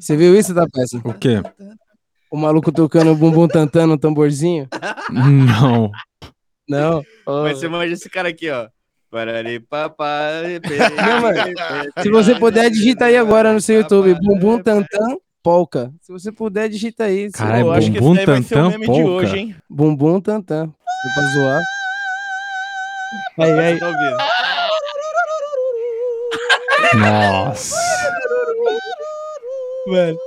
Você viu isso da peça? O quê? O maluco tocando o bumbum tantã no tamborzinho? Não. Não. Ó. Mas você manja esse cara aqui, ó. Não, mano. Se você puder, digita aí agora no seu YouTube. Bumbum tantã polca. Se você puder, digita aí. Caralho, Eu acho que esse vai ser o meme de polka. hoje, hein? Bumbum tantã. Foi pra zoar. Aí, aí. Tá? Nossa. Mano.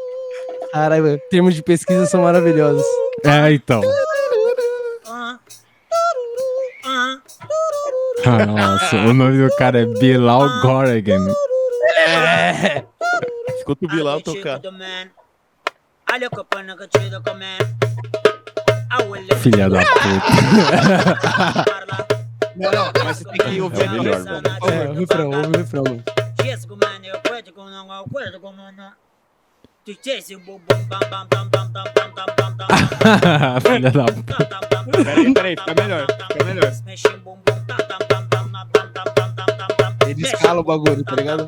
Caralho. Termos de pesquisa são maravilhosos. É, então. Ah, nossa, o nome do cara é Bilal Corrigan. Escuta o Bilal tocar. Filha da puta. Não, não, mas você tem que ouvir É o melhor, mano. É, o refrão, ouve o refrão. Filha da puta. Peraí, peraí, fica melhor, fica melhor. Ele escala o bagulho, tá ligado?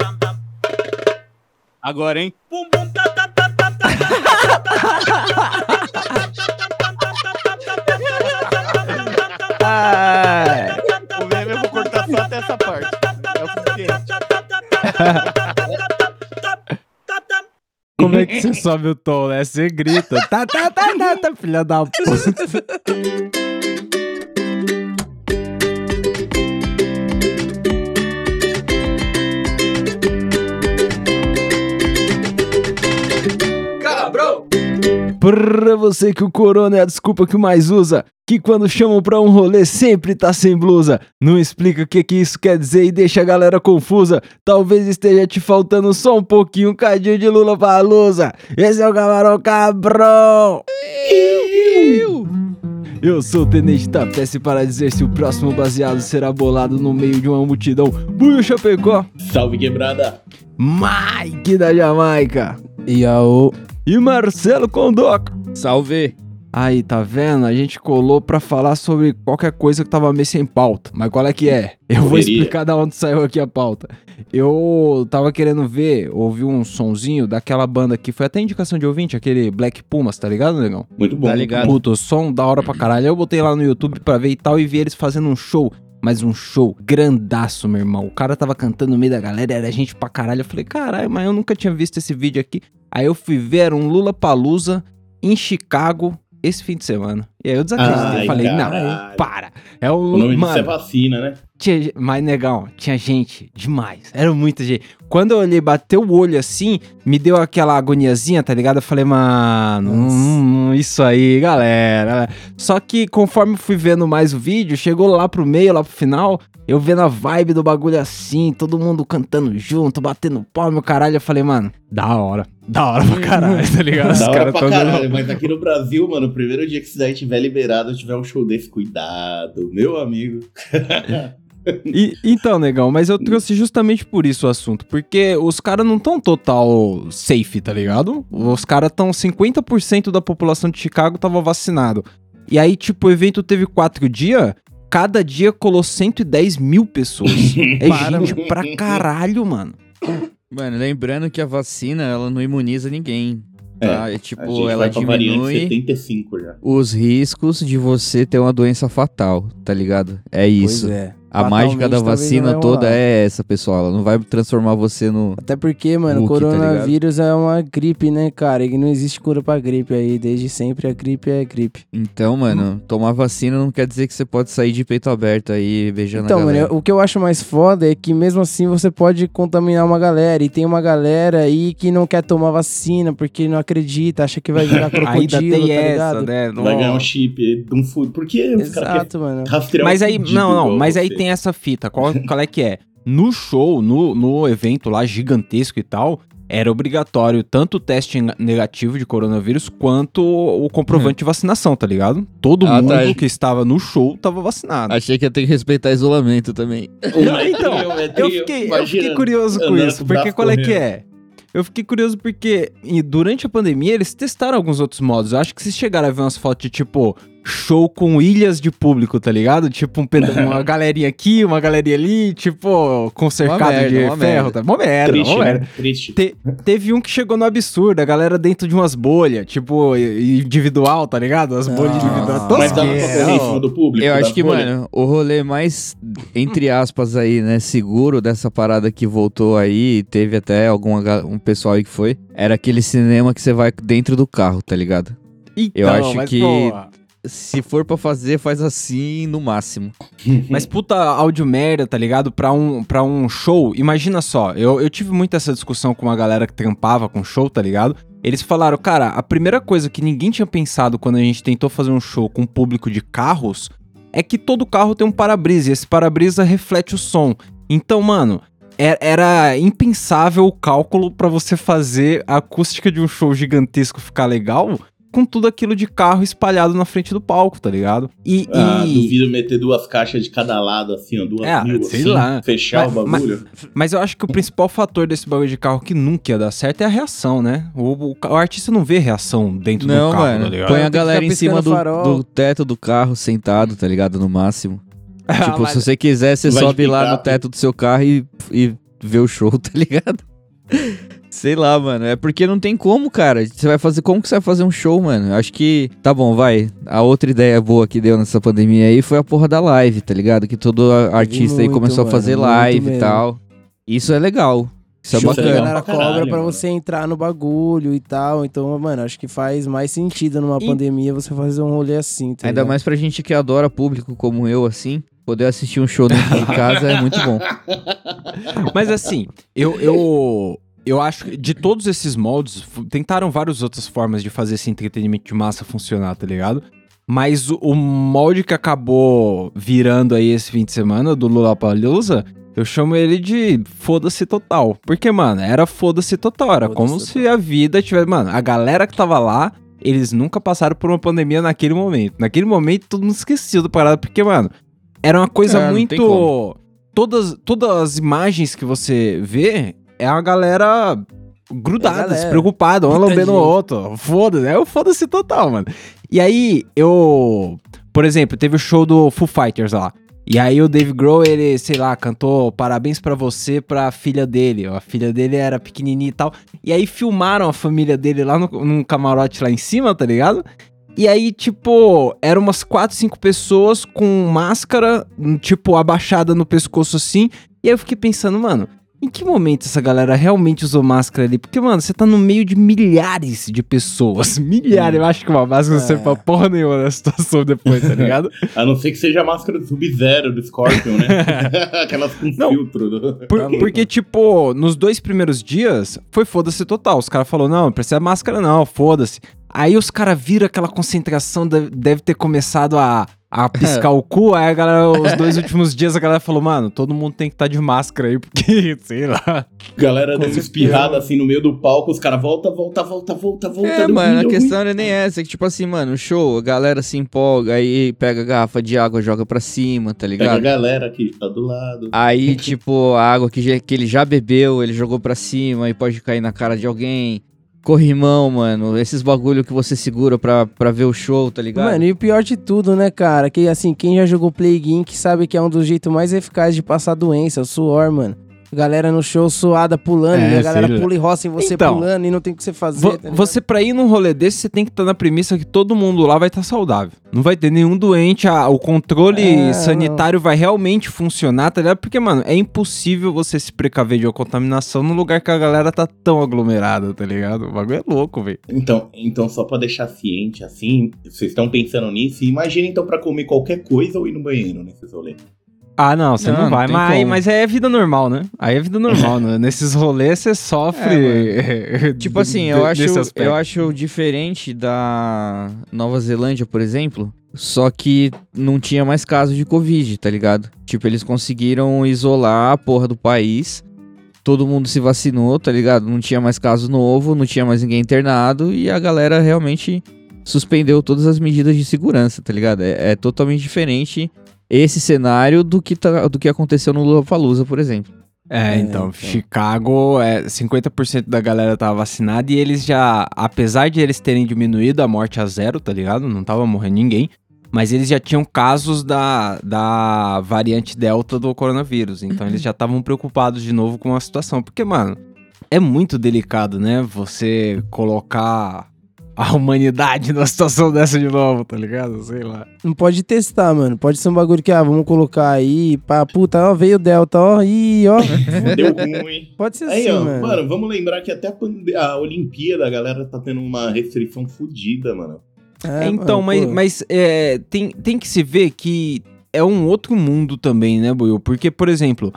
Agora, hein? Ah, O meme eu vou cortar só até essa parte. É o suficiente. Você sobe o tom, né? Você grita. Tá, tá, tá, tá, tá, filha da puta. Pra você que o corona é a desculpa que mais usa, que quando chamam pra um rolê sempre tá sem blusa. Não explica o que que isso quer dizer e deixa a galera confusa. Talvez esteja te faltando só um pouquinho, um cadinho de lula pra lusa. Esse é o Camarão Cabrão. Eu sou o Tenente Tapece para dizer se o próximo baseado será bolado no meio de uma multidão. Buio Chapecó, Salve quebrada! Mike da Jamaica E a o. e Marcelo Condoca. Salve. Aí, tá vendo? A gente colou pra falar sobre qualquer coisa que tava meio sem pauta. Mas qual é que é? Eu vou explicar da onde saiu aqui a pauta. Eu tava querendo ver, ouvir um sonzinho daquela banda que foi até indicação de ouvinte, aquele Black Pumas, tá ligado, negão? Muito bom. Tá ligado? Puta, o som da hora pra caralho. Aí Eu botei lá no YouTube pra ver e tal e vi eles fazendo um show. Mas um show grandaço, meu irmão. O cara tava cantando no meio da galera, era gente pra caralho. Eu falei, caralho, mas eu nunca tinha visto esse vídeo aqui. Aí eu fui ver, era um Lula Palusa em Chicago esse fim de semana. E aí eu desacreditei. Ai, falei, não, caralho. para. É o O nome disso Mano, é vacina, né? tinha, mas negão, tinha gente demais. Era muita gente. Quando eu olhei, bateu o olho assim, me deu aquela agoniazinha, tá ligado? Eu falei, mano, hum, isso aí, galera. Só que conforme fui vendo mais o vídeo, chegou lá pro meio, lá pro final, eu vendo a vibe do bagulho assim, todo mundo cantando junto, batendo pau, meu caralho. Eu falei, mano, da hora. Da hora pra caralho, tá ligado? Os Da hora caras pra tão caralho, mas aqui no Brasil, mano, o primeiro dia que isso daí tiver liberado, tiver um show desse, cuidado, meu amigo. E- então, negão, mas eu trouxe justamente por isso o assunto. Porque os caras não estão total safe, tá ligado? Os caras estão 50% da população de Chicago tava vacinado. E aí, tipo, o evento teve quatro dias. Cada dia colou 110 mil pessoas. é gente pra caralho, mano. Mano, lembrando que a vacina, ela não imuniza ninguém. Tá? É, A tipo, ela diminui 75 já. os riscos de você ter uma doença fatal, tá ligado? É isso. Pois é. A mágica da vacina toda é essa, pessoal. Ela não vai transformar você no. Até porque, mano, o Hulk, tá coronavírus é uma gripe, né, cara? E não existe cura pra gripe aí. Desde sempre a gripe é gripe. Então, mano, tomar vacina não quer dizer que você pode sair de peito aberto aí beijando Então, a mano, galera. eu- o que eu acho mais foda é que mesmo assim você pode contaminar uma galera. E tem uma galera aí que não quer tomar vacina porque não acredita, acha que vai virar crocodilo, Ainda tem tá essa, ligado? né? Vai ganhar um chip de um. Por que caras Exato, mano. Mas aí, não, não, mas aí você? Tem essa fita. Qual, qual é que é? No show, no, no evento lá gigantesco e tal, era obrigatório tanto o teste negativo de coronavírus quanto o comprovante de vacinação, tá ligado? Todo Ah, mundo tá. que estava no show tava vacinado. Achei que ia ter que respeitar isolamento também. Então, Eu fiquei, eu fiquei curioso com isso, porque qual é que é? Eu fiquei curioso porque e durante a pandemia eles testaram alguns outros modos. Eu acho que vocês chegaram a ver umas fotos de tipo show com ilhas de público, tá ligado? Tipo um peda- uma galerinha aqui, uma galerinha ali, tipo, com cercado merda, de ferro. merda. Tá? Mó merda, Triste, mó merda. né? Triste. Te- teve um que chegou no absurdo, a galera dentro de umas bolhas, tipo, individual, tá ligado? As bolhas Nossa. individuais. Mas dava pra correr em cima do público? Eu acho que, bolha? mano, o rolê mais, entre aspas, aí, né, seguro dessa parada que voltou aí, e teve até alguma, ga- um pessoal aí que foi, era aquele cinema que você vai dentro do carro, tá ligado? Eu acho Então, mas, que- pô, Se for pra fazer, faz assim no máximo. Mas puta áudio merda, tá ligado? Pra um, pra um show, imagina só, eu, eu tive muito essa discussão com uma galera que trampava com show, tá ligado? Eles falaram, cara, a primeira coisa que ninguém tinha pensado quando a gente tentou fazer um show com um público de carros é que todo carro tem um para-brisa e esse para-brisa reflete o som. Então, mano, é- era impensável o cálculo pra você fazer a acústica de um show gigantesco ficar legal com tudo aquilo de carro espalhado na frente do palco, tá ligado? E, Ah, e- duvido meter duas caixas de cada lado, assim, ó, duas É, mil, sei assim, lá. fechar Mas- o bagulho. Mas eu acho que o principal fator desse bagulho de carro que nunca ia dar certo é a reação, né? O, o- o artista não vê reação dentro Não, do carro, mano. tá ligado? Põe a galera em cima do, do teto do carro, sentado, tá ligado? No máximo. tipo, mas- se você quiser, você Vai sobe lá no teto do seu carro e, e vê o show, tá ligado? Sei lá, mano. É porque não tem como, cara. Você vai fazer. Como que você vai fazer um show, mano? Acho que. Tá bom, vai. A outra ideia boa que deu nessa pandemia aí foi a porra da live, tá ligado? Que todo artista aí muito, começou a fazer mano, live e tal. Isso é legal. Isso é bacana. pra caralho, cobra pra mano. você entrar no bagulho e tal. Então, mano, acho que faz mais sentido numa E- pandemia você fazer um rolê assim, tá Ainda ligado? mais pra gente que adora público como eu, assim. Poder assistir um show dentro de casa é muito bom. Mas assim, eu, eu, eu acho que de todos esses moldes, tentaram várias outras formas de fazer esse entretenimento de massa funcionar, tá ligado? Mas o, o molde que acabou virando aí esse fim de semana do Lollapalooza, eu chamo ele de foda-se total. Porque, mano, era foda-se total. Era Foda-se como total. se a vida tivesse... Mano, a galera que tava lá, eles nunca passaram por uma pandemia naquele momento. Naquele momento, todo mundo esqueceu da parada. Porque, mano, era uma coisa É, muito... Todas, todas as imagens que você vê é a galera grudada, É galera. despreocupada, um Muita lambendo o outro. Foda-se, é o foda-se total, mano. E aí, eu. Por exemplo, teve o show do Foo Fighters lá. E aí o Dave Grohl, ele, sei lá, cantou parabéns pra você pra filha dele. A filha dele era pequenininha e tal. E aí filmaram a família dele lá no, num camarote lá em cima, tá ligado? E aí, tipo, eram umas 4, 5 pessoas com máscara, tipo, abaixada no pescoço assim. E aí eu fiquei pensando, mano, em que momento essa galera realmente usou máscara ali? Porque, mano, você tá no meio de milhares de pessoas. Milhares. Eu acho que uma máscara não serve pra É. porra nenhuma na situação depois, tá ligado? A não ser que seja a máscara do Sub-Zero, do Scorpion, né? Aquelas com Não. filtro. Por- Tá porque, tipo, nos dois primeiros dias, foi foda-se total. Os caras falaram, não, não precisa máscara não, foda-se. Aí os caras viram aquela concentração, deve ter começado a, a piscar o cu. Aí a galera, os dois últimos dias, a galera falou, mano, todo mundo tem que estar de máscara aí, porque, sei lá. Galera dando espirrada assim no meio do palco, os caras volta, volta, volta, volta, volta. É, mano, a questão ruim. não é nem essa. É que, tipo assim, mano, show, a galera se empolga, aí pega a garrafa de água, joga pra cima, tá Pega a ligado? galera que tá do lado. Aí, tipo, a água que, já- que ele já bebeu, ele jogou pra cima e pode cair na cara de alguém. Corrimão, mano, esses bagulho que você segura pra, pra ver o show, tá ligado? Mano, e o pior de tudo, né, cara? Que assim, quem já jogou Plague Inc. sabe que é um dos jeitos mais eficazes de passar doença, o suor, mano. Galera no show suada pulando, É, e a galera lá. pula e roça em você Então, pulando e não tem o que você fazer. Vo- tá você, pra ir num rolê desse, você tem que estar na premissa que todo mundo lá vai estar saudável. Não vai ter nenhum doente, a- o controle É, sanitário vai realmente funcionar, tá ligado? Porque, mano, é impossível você se precaver de uma contaminação num lugar que a galera tá tão aglomerada, tá ligado? O bagulho é louco, velho. Então, então, só pra deixar ciente, assim, vocês estão pensando nisso, imagina então pra comer qualquer coisa ou ir no banheiro nesses rolês. Ah, não, você Não, não, não vai, tem mas, como. mas aí é vida normal, né? Aí é vida normal, né? Nesses rolês você sofre. Tipo assim, eu acho, eu acho diferente da Nova Zelândia, por exemplo. Só que não tinha mais casos de Covid, tá ligado? Tipo, eles conseguiram isolar a porra do país. Todo mundo se vacinou, tá ligado? Não tinha mais caso novo, não tinha mais ninguém internado. E a galera realmente suspendeu todas as medidas de segurança, tá ligado? É, é totalmente diferente esse cenário do que, tá- do que aconteceu no Lollapalooza, por exemplo. É, É, então, então. Chicago, é, 50% da galera tava vacinada e eles já, apesar de eles terem diminuído a morte a zero, tá ligado? Não tava morrendo ninguém. mas eles já tinham casos da, da variante Delta do coronavírus. Então eles já estavam preocupados de novo com a situação. Porque, mano, é muito delicado, né? Você colocar a humanidade numa situação dessa de novo, tá ligado? Sei lá. Não pode testar, mano. Pode ser um bagulho que, ah, vamos colocar aí, pá, puta, ó, veio o Delta, ó, ih, ó. Deu ruim. Pode ser Aí, assim, ó, mano. mano, vamos lembrar que até a, pande- a Olimpíada a galera tá tendo uma restrição fodida, mano. É, então, mano, mas, pô. mas é, tem, tem que se ver que é um outro mundo também, né, Buiu? Porque, por exemplo,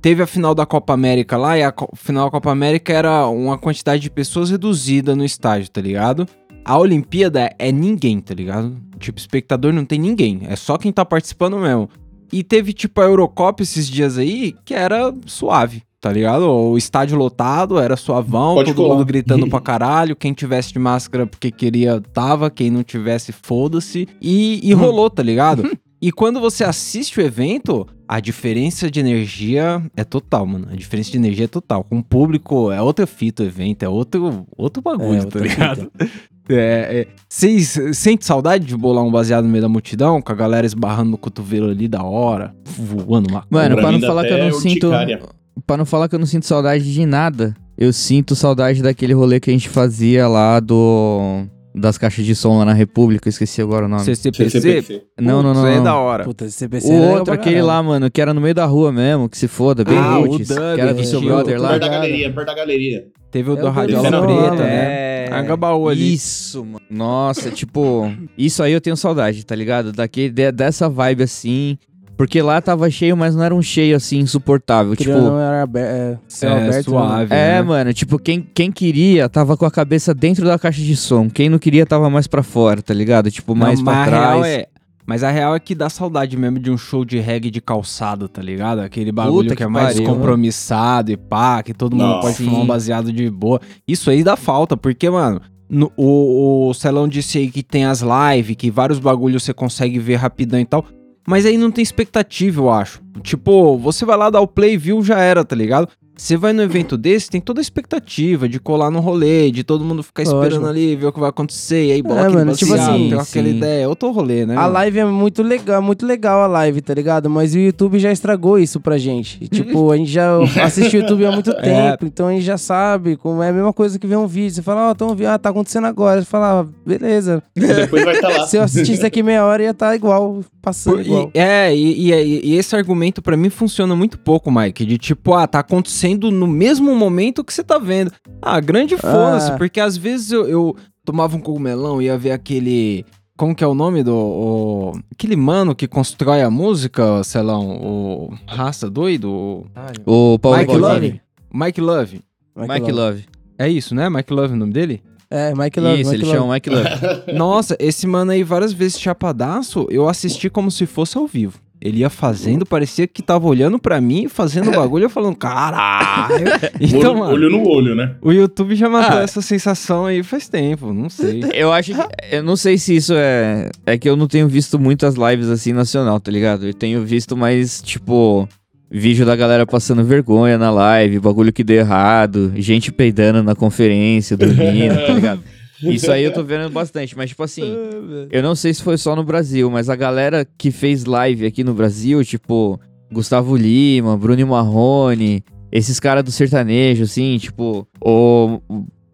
teve a final da Copa América lá e a co- final da Copa América era uma quantidade de pessoas reduzida no estádio, tá ligado? A Olimpíada é ninguém, tá ligado? Tipo, espectador não tem ninguém, é só quem tá participando mesmo. E teve, tipo, a Eurocopa esses dias aí, que era suave, tá ligado? O estádio lotado, era suavão, Pode todo colar. mundo gritando pra caralho. Quem tivesse de máscara porque queria, tava. Quem não tivesse, foda-se. E, e rolou, tá ligado? E quando você assiste o evento, a diferença de energia é total, mano. A diferença de energia é total. Com o público, é outra fita o evento, é outro, outro bagulho, É, tá ligado? É, é. Vocês sentem saudade de bolar um baseado no meio da multidão, com a galera esbarrando no cotovelo ali da hora, voando uma Mano, Pra pra não falar que eu não sinto. urticária. Pra não falar que eu não sinto saudade de nada, eu sinto saudade daquele rolê que a gente fazia lá do. Das caixas de som lá na República, eu esqueci agora o nome. CCPC. CCPC. Não, não, não, aí é da hora. Puta, esse CPC O outro, aquele lá, mano, que era no meio da rua mesmo, que se foda, bem Ah, roots, que era do seu brother lá. Perto da galeria, perto da galeria. Teve o É do Radiola Preta, né? é. Angabaú ali. Isso, mano. Nossa, tipo, isso aí eu tenho saudade, tá ligado? Daquele, de- dessa vibe assim. Porque lá tava cheio, mas não era um cheio assim insuportável. Queria tipo, não era aberto, é, céu É, aberto. suave. É, né? mano, tipo, quem, quem queria tava com a cabeça dentro da caixa de som. Quem não queria tava mais pra fora, tá ligado? Tipo, mais Não, pra mas a trás. real é- mas a real é que dá saudade mesmo de um show de reggae de calçado, tá ligado? Aquele bagulho Puta que, é que mais pariu. compromissado e pá, que todo mundo Nossa. pode fumar um baseado de boa. Isso aí dá falta, porque, mano, no- o, o Celão disse aí que tem as lives, que vários bagulhos você consegue ver rapidão e tal. Mas aí não tem expectativa, eu acho. Tipo, você vai lá dar o play, viu, já era, tá ligado? Você vai no evento desse, tem toda a expectativa de colar no rolê, de todo mundo ficar Lógico. esperando ali, ver o que vai acontecer, e aí bola É, aquele mano, tipo assim, tem aquela sim. ideia. Outro rolê, né? A mano? live é muito legal, muito legal a live, tá ligado? Mas o YouTube já estragou isso pra gente. E, tipo, a gente já assiste o YouTube há muito É. tempo, então a gente já sabe como é a mesma coisa que ver um vídeo. Você fala, ó, tão vi- ah, tá acontecendo agora. Você fala, ah, beleza. Depois vai estar lá. Se eu assistisse daqui meia hora, ia estar igual, passando Por- igual. e- é, e, e- e esse argumento pra mim funciona muito pouco, Mike. De tipo, ah, tá acontecendo no mesmo momento que você tá vendo. Ah, grande foda-se, Ah. porque às vezes eu, eu tomava um cogumelão e ia ver aquele. Como que é o nome do. o- aquele mano que constrói a música, Celão? O. Raça doido? O O Paulo Mike Baldini. Love. Mike Love. Mike Love. É isso, né? Mike Love é o nome dele? É, Mike Love. Isso, Mike ele Love. chama Mike Love. Nossa, esse mano aí, várias vezes chapadaço, eu assisti como se fosse ao vivo. Ele ia fazendo, parecia que tava olhando pra mim, fazendo bagulho, eu falando, caralho. Então, olho, mano, olho no olho, né? o YouTube já matou Ah. essa sensação aí faz tempo, não sei. Eu acho que. Eu não sei se isso é. É que eu não tenho visto muitas lives assim nacional, tá ligado? Eu tenho visto mais, tipo. Vídeo da galera passando vergonha na live, bagulho que deu errado, gente peidando na conferência, dormindo, tá ligado? Isso aí eu tô vendo bastante, mas tipo assim, eu não sei se foi só no Brasil, mas a galera que fez live aqui no Brasil, tipo, Gustavo Lima, Bruno Marrone, esses caras do sertanejo, assim, tipo, ou,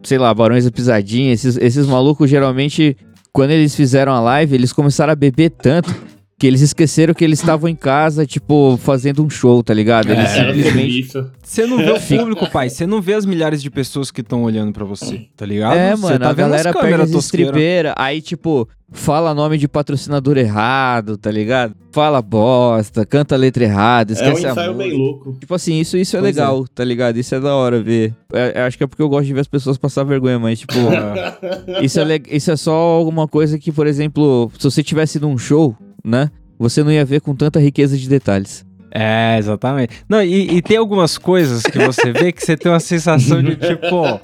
sei lá, Barões da Pisadinha, esses, esses malucos geralmente, quando eles fizeram a live, eles começaram a beber tanto que eles esqueceram que eles estavam em casa, tipo, fazendo um show, tá ligado? Eles É, simplesmente. Você não vê o público, pai, você não vê as milhares de pessoas que estão olhando pra você, tá ligado? É, Você mano, tá a galera perde câmeras as estribeiras, aí, tipo, fala nome de patrocinador errado, tá ligado? Fala bosta, canta a letra errada, É um esquece a ensaio bem louco. Tipo assim, isso, isso é Pois legal, tá ligado? Isso é da hora ver. É, eu acho que é porque eu gosto de ver as pessoas passar vergonha, mas, tipo, isso, é le- isso é só alguma coisa que, por exemplo, se você tivesse num show, né? Você não ia ver com tanta riqueza de detalhes. É, exatamente. Não, e, e tem algumas coisas que você vê que você tem uma sensação de tipo,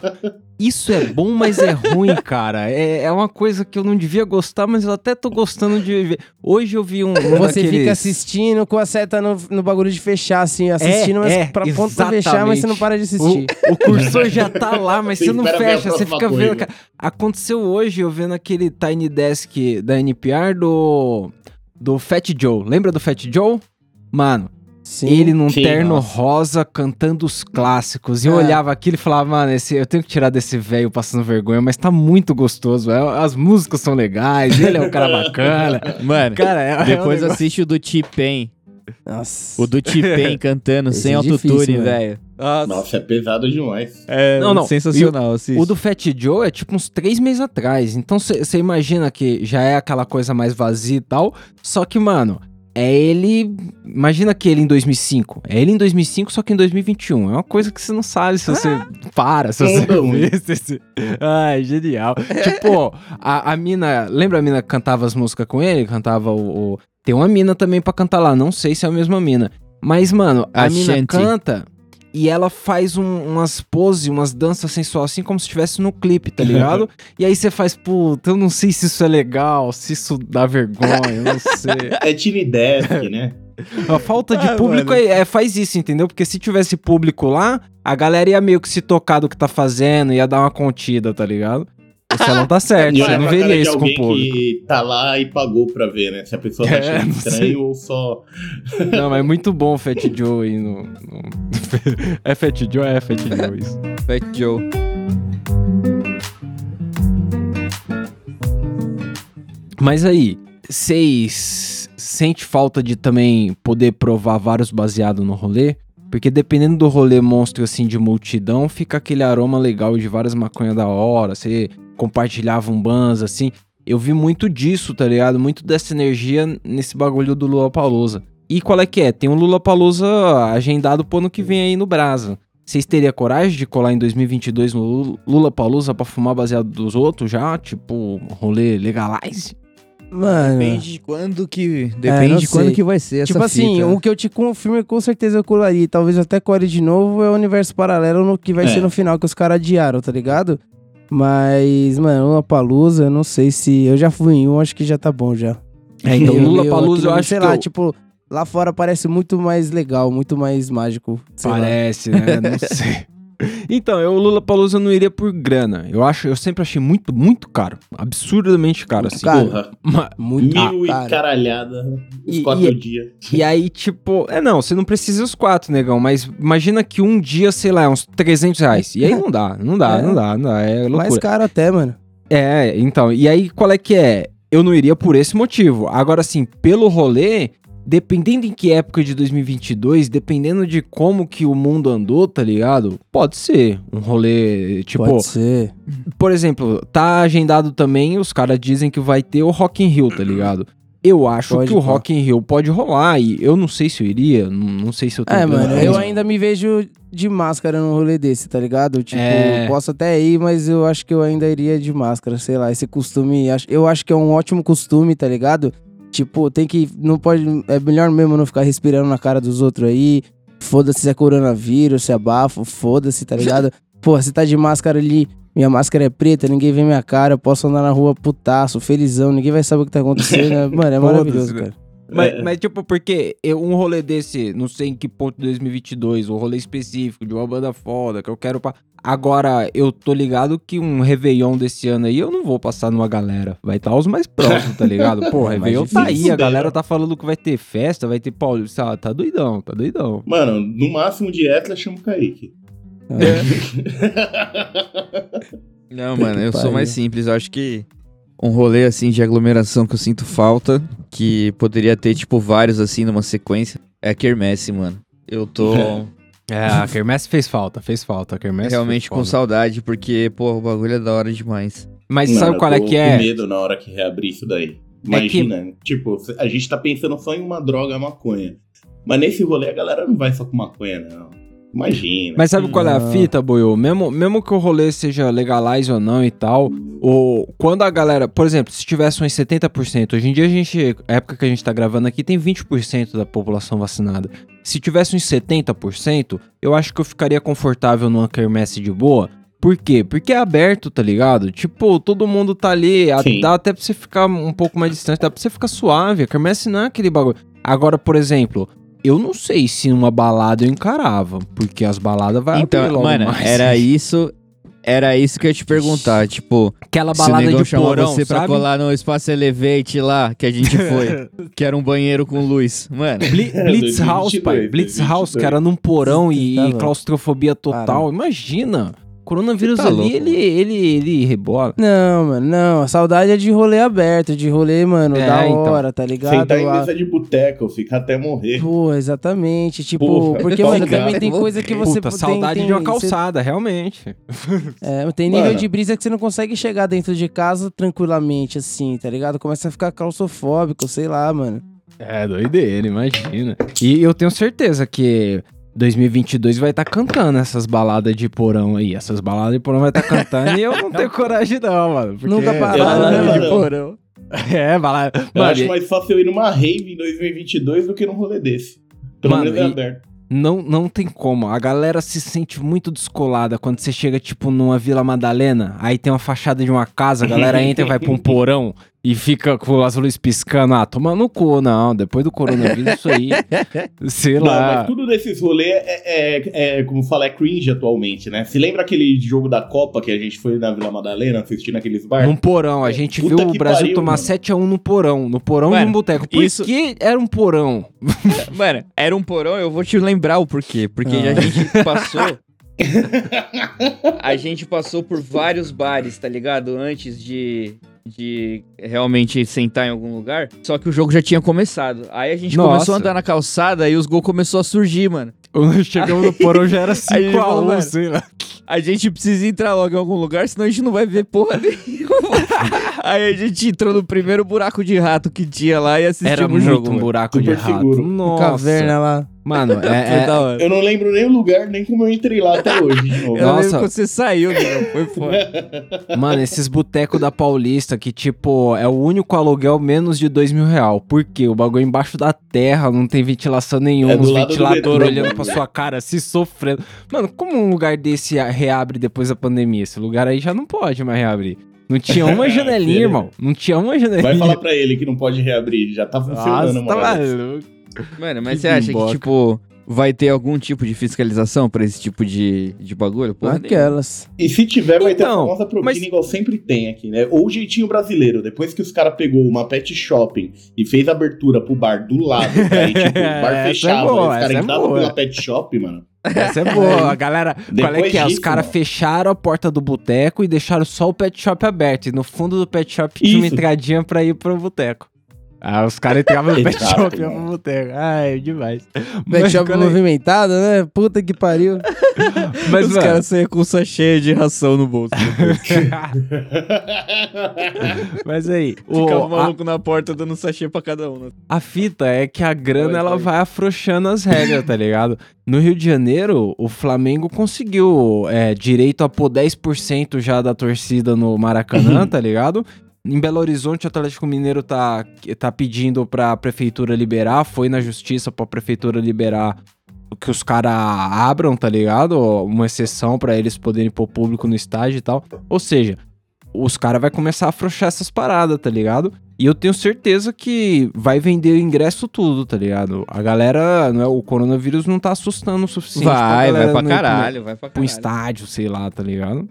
isso é bom, mas é ruim, cara. É, é uma coisa que eu não devia gostar, mas eu até tô gostando de ver. Hoje eu vi um. um Você daqueles- fica assistindo com a seta no, no bagulho de fechar, assim, assistindo, mas é, pra ponto pra fechar, mas você não para de assistir. O, o cursor já tá lá, mas Você você não fecha, você fica coisa. vendo. cara. Aconteceu hoje, eu vendo aquele Tiny Desk da NPR do. Do Fat Joe. Lembra do Fat Joe? Mano, Sim. ele num Sim, terno nossa. rosa cantando os clássicos. E eu É. olhava aquilo e falava, mano, esse, eu tenho que tirar desse velho passando vergonha, mas tá muito gostoso. é, As músicas são legais, ele é um cara bacana. Mano, Cara, é, é um depois assiste o do T-Pain. Nossa. O do T-Pain cantando Esse sem é autotune, velho. Nossa, é pesado demais. É Não, não. sensacional. assiste. O do Fat Joe é tipo uns três meses atrás. Então você imagina que já é aquela coisa mais vazia e tal. Só que, mano, é ele. Imagina que ele em 2005. É ele em 2005, só que em 2021. É uma coisa que você não sabe se você para, se você vê. Ai, genial. tipo, a, a mina. Lembra a mina que cantava as músicas com ele? Cantava o. o- Tem uma mina também pra cantar lá. Não sei se é a mesma mina. Mas, mano, a, A mina canta. E ela faz um- umas poses, umas danças sensuais, assim como se estivesse no clipe, tá ligado? e aí você faz, puta, eu não sei se isso é legal, se isso dá vergonha, eu não sei. É Tiny Desk, né? A falta de Ah, público é, é- faz isso, entendeu? Porque se tivesse público lá, a galera ia meio que se tocar do que tá fazendo, ia dar uma contida, tá ligado? Você não tá certo, você não veria isso com o público. que tá lá e pagou pra ver, né? Se a pessoa tá É, achando não estranho sei. ou só. Não, mas é muito bom o Fat Joe aí no. no- é Fat Joe? É Fat Joe isso. Fat Joe. Mas aí, vocês sente falta de também poder provar vários baseados no rolê? Porque dependendo do rolê monstro assim de multidão, fica aquele aroma legal de várias maconhas da hora, você compartilhava um banza assim. Eu vi muito disso, tá ligado? Muito dessa energia nesse bagulho do Lula Palusa. E qual é que é? Tem um Lula Palusa agendado pro ano que vem aí no Brasa. Vocês teriam coragem de colar em 2022 no Lula Palusa pra fumar baseado dos outros já? Tipo, rolê legalize? Mano. Depende de quando que. não Depende de quando sei. que vai ser essa Tipo assim, fita. o que eu te confirmo é com certeza eu colaria. Talvez até core de novo é o universo paralelo no que vai É. ser no final, que os caras adiaram, tá ligado? Mas, mano, uma palusa, eu não sei se. Eu já fui em um, acho que já tá bom já. É, então, Eu- Lula eu- Palusa eu aquilo, acho Sei que lá, eu- tipo, lá fora parece muito mais legal, muito mais mágico. sei lá. Parece, né? Não sei. Então, eu, o Lula Palusa não iria por grana. Eu acho, eu sempre achei muito, muito caro. Absurdamente caro, assim. caro. Porra. Ma- Muito Mil e caro. caralhada os E- quatro e- dias. E aí, tipo, é não, você não precisa os quatro, negão, mas imagina que um dia, sei lá, é uns 300 reais. E aí não dá, não dá, É. não dá, não dá, é loucura. Mais caro até, mano. É, então, e aí qual é que é? Eu não iria por esse motivo. Agora, assim, pelo rolê, dependendo em que época de 2022, dependendo de como que o mundo andou, tá ligado? Pode ser um rolê, tipo, Pode ser. por exemplo, tá agendado também, os caras dizem que vai ter o Rock in Rio, tá ligado? Eu acho Pode, que o pá. Rock in Rio pode rolar e eu não sei se eu iria, não, não sei se eu tenho É, mano, eu ainda me vejo de máscara num rolê desse, tá ligado? Tipo, É. posso até ir, mas eu acho que eu ainda iria de máscara, sei lá, esse costume, eu acho que é um ótimo costume, tá ligado? Tipo, tem que, não pode, é melhor mesmo não ficar respirando na cara dos outros aí, foda-se se é coronavírus, se é bafo, foda-se, tá ligado? Pô, você tá de máscara ali, minha máscara é preta, ninguém vê minha cara, eu posso andar na rua putaço, felizão, ninguém vai saber o que tá acontecendo, né? mano, é maravilhoso, né? cara. Mas, É. mas, tipo, porque eu- um rolê desse, não sei em que ponto de 2022, um rolê específico de uma banda foda que eu quero pra. Agora, eu tô ligado que um Réveillon desse ano aí eu não vou passar numa galera. Vai estar os mais próximos, tá ligado? Pô, Réveillon tá aí, a né? galera tá falando que vai ter festa, vai ter Paulo. Tá, tá doidão, tá doidão. Mano, no máximo de Etla chama o Kaique. Não, mano, eu sou mais simples. Eu acho que um rolê assim de aglomeração que eu sinto falta, que poderia ter, tipo, vários assim numa sequência, é a Kermesse, mano. Eu tô É, a Kermesse fez falta, fez falta. A Kermesse realmente com saudade, porque, pô, o bagulho é da hora demais. Mas Mano, sabe eu qual é que com é? medo na hora que reabrir isso daí. Imagina, tipo, a gente tá pensando só em uma droga maconha. Mas nesse rolê a galera não vai só com maconha, não. Imagina. Mas sabe qual é a fita, Boiô? Mesmo, mesmo que o rolê seja legalize ou não e tal, o, quando a galera, por exemplo, se tivesse uns 70%, hoje em dia a gente, a época que a gente tá gravando aqui, tem 20% da população vacinada. Se tivesse uns 70%, eu acho que eu ficaria confortável numa quermesse de boa. Por quê? Porque é aberto, tá ligado? Tipo, todo mundo tá ali, Sim. dá até pra você ficar um pouco mais distante, dá pra você ficar suave. A quermesse não é aquele bagulho. Agora, por exemplo, eu não sei se numa balada eu encarava, porque as baladas vai abrir então, logo mano, mais. era isso. Era isso que eu ia te perguntar, tipo, Aquela se o balada de chamou porão, você pra sabe? colar no Espaço Elevate lá, que a gente foi, que era um banheiro com luz. Mano, Bli- Blitz House, 2022, pai. Blitz House, 2022. que era num porão e, Tá e louco. claustrofobia total. Caramba. Imagina. Coronavírus Você tá ali, louco, ele, ele, ele rebola. Não, mano, não. A saudade é de rolê aberto, de rolê, mano, É, da então. hora, tá ligado? Sentar em mesa de boteco, ficar até morrer. Pô, exatamente. Tipo, Porra, porque, tá mano, ligado. também tem coisa que você Puta, tem- saudade tem- de uma você- calçada, realmente. É, tem nível Mano. de brisa que você não consegue chegar dentro de casa tranquilamente, assim, tá ligado? Começa a ficar claustrofóbico, sei lá, mano. É, doideira, imagina. E eu tenho certeza que 2022 vai estar cantando essas baladas de porão aí. Essas baladas de porão vai estar cantando e eu não tenho coragem não, mano. porque- Nunca Eu pararam, né, não. porão. É, balada. Eu Mano, acho mais fácil eu ir numa rave em 2022 do que num rolê desse. Pelo Mano, menos é aberto. Não, não tem como. A galera se sente muito descolada quando você chega, tipo, numa Vila Madalena. Aí tem uma fachada de uma casa, a galera entra e vai pra um porão e fica com as luzes piscando. Ah, toma no cu, não. Depois do coronavírus, isso aí. Sei Não, lá. mas tudo desses rolês é, é, é, como fala, é cringe atualmente, né? Se lembra aquele jogo da Copa que a gente foi na Vila Madalena assistindo aqueles bar? Num porão. A gente Puta viu o Brasil pariu, tomar mano. 7x1 no porão. No porão de Mano, um boteco. Por isso- que era um porão? Mano, era um porão, eu vou te lembrar o porquê. Porque Ah. a gente passou. a gente passou por vários bares, tá ligado? Antes de, de realmente sentar em algum lugar. Só que o jogo já tinha começado. Aí a gente Nossa. começou a andar na calçada e os gols começou a surgir, mano. Quando chegamos no porão já era Aí ele falou, 5x1, mano, sei lá. A gente precisa entrar logo em algum lugar, senão a gente não vai ver porra nenhuma. Aí a gente entrou no primeiro buraco de rato que tinha lá e assistimos Era o muito jogo. um mano. buraco de rato. seguro. Nossa. Caverna lá. Mano, é, é-. Eu não lembro nem o lugar, nem como eu entrei lá até hoje de novo. Eu Nossa. lembro quando você saiu, Guilherme. Foi foda. Mano, esses botecos da Paulista que, tipo, é o único aluguel menos de dois mil real. Por quê? O bagulho é embaixo da terra, não tem ventilação nenhuma, É do os lado do ventiladores olhando pra sua cara, se sofrendo. Mano, como um lugar desse reabre depois da pandemia? Esse lugar aí já não pode mais reabrir. Não tinha uma janelinha, irmão. Não tinha uma janelinha. Vai falar pra ele que não pode reabrir, já tá funcionando, Nossa, tá mano. maluco. Mano, mas Que você acha bimboca. que, tipo, vai ter algum tipo de fiscalização pra esse tipo de, de bagulho? Porra. Aquelas. E se tiver, vai ter a Então, famosa propina mas- igual sempre tem aqui, né? Ou o jeitinho brasileiro. Depois que os caras pegou uma pet shopping e fez abertura pro bar do lado, aí, tipo, o bar Essa é fechava, boa, os caras é entravam pela pet shop, mano. Essa é boa. A galera. qual é que é? Os caras fecharam a porta do boteco e deixaram só o pet shop aberto. E no fundo do pet shop tinha uma entradinha pra ir pro boteco. Ah, os caras entravam no pet shop e iam pro boteco. Ai, demais. Pet shop movimentado, né? Puta que pariu. Mas, Os mano, caras saíam com cheia de ração no bolso. mas aí, o- Ficava a, maluco na porta dando sachê pra cada um. né? a fita é que a grana Vai, ela vai. vai afrouxando as regras, tá ligado? No Rio de Janeiro, o Flamengo conseguiu é, direito a pôr 10% já da torcida no Maracanã, tá ligado? Em Belo Horizonte, o Atlético Mineiro tá, tá pedindo pra prefeitura liberar, foi na justiça pra prefeitura liberar que os caras abram, tá ligado? Uma exceção pra eles poderem pôr público no estádio e tal. Ou seja, os caras vai começar a afrouxar essas paradas, tá ligado? E eu tenho certeza que vai vender ingresso tudo, tá ligado? A galera, não é, o coronavírus não tá assustando o suficiente Vai, vai pra pro- caralho, vai pra Pro caralho. estádio, sei lá, tá ligado?